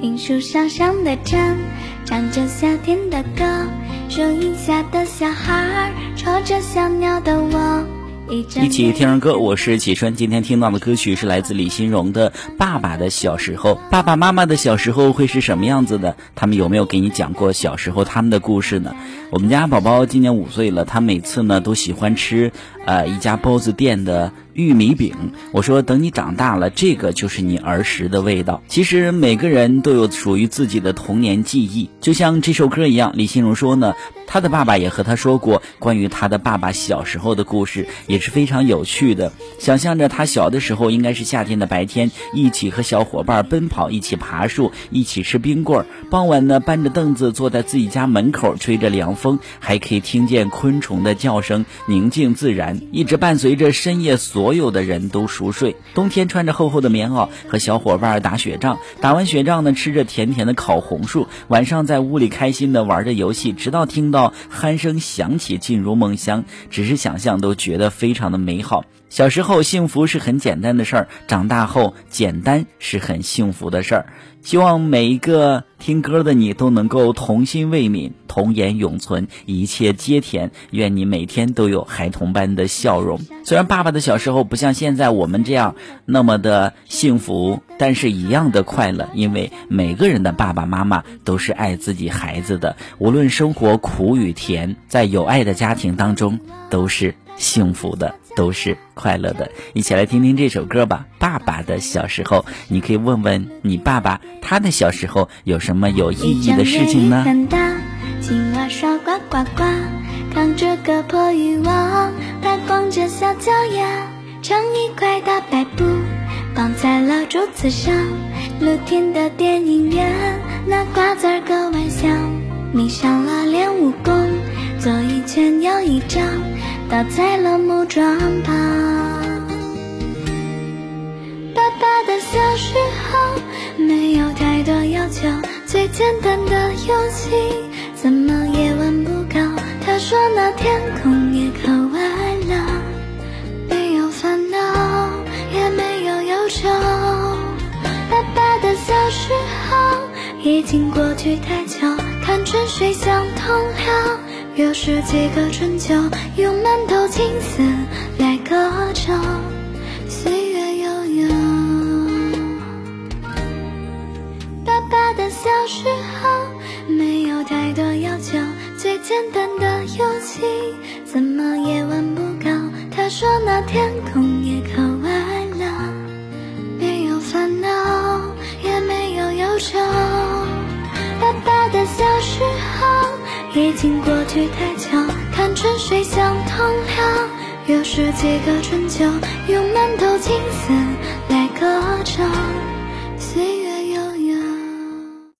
听树梢上的蝉，唱着夏天的歌。树荫下的小孩，戳着小鸟的窝。一起听儿歌，我是启春。今天听到的歌曲是来自李新荣的《爸爸的小时候》。爸爸妈妈的小时候会是什么样子的？他们有没有给你讲过小时候他们的故事呢？我们家宝宝今年五岁了，他每次呢都喜欢吃，呃，一家包子店的。玉米饼，我说等你长大了，这个就是你儿时的味道。其实每个人都有属于自己的童年记忆，就像这首歌一样。李心荣说呢，他的爸爸也和他说过关于他的爸爸小时候的故事，也是非常有趣的。想象着他小的时候应该是夏天的白天，一起和小伙伴奔跑，一起爬树，一起吃冰棍儿。傍晚呢，搬着凳子坐在自己家门口，吹着凉风，还可以听见昆虫的叫声，宁静自然，一直伴随着深夜所。所有的人都熟睡，冬天穿着厚厚的棉袄和小伙伴打雪仗，打完雪仗呢，吃着甜甜的烤红薯，晚上在屋里开心的玩着游戏，直到听到鼾声响起，进入梦乡。只是想象都觉得非常的美好。小时候幸福是很简单的事儿，长大后简单是很幸福的事儿。希望每一个听歌的你都能够童心未泯，童颜永存，一切皆甜。愿你每天都有孩童般的笑容。虽然爸爸的小时候不像现在我们这样那么的幸福，但是一样的快乐。因为每个人的爸爸妈妈都是爱自己孩子的，无论生活苦与甜，在有爱的家庭当中都是。幸福的都是快乐的，一起来听听这首歌吧。爸爸的小时候，你可以问问你爸爸，他的小时候有什么有意义的事情呢？很大青蛙刷呱呱呱，扛着个破渔网，它光着小脚丫，唱一块大白布，绑在了竹子上。露天的电影院，拿瓜子儿割玩笑，迷上了练武功，左一拳右一掌。倒在了木桩旁。爸爸的小时候没有太多要求，最简单的游戏，怎么也玩不够。他说那天空也可爱了，没有烦恼，也没有忧愁。爸爸的小时候已经过去太久，看春水像同了。又是几个春秋，用满头青丝来歌唱，岁月悠悠。爸爸的小时候没有太多要求，最简单的游戏怎么也玩不够。他说那天空也高经过去太久，看春水向东流，又是几个春秋，用满头青丝来歌唱。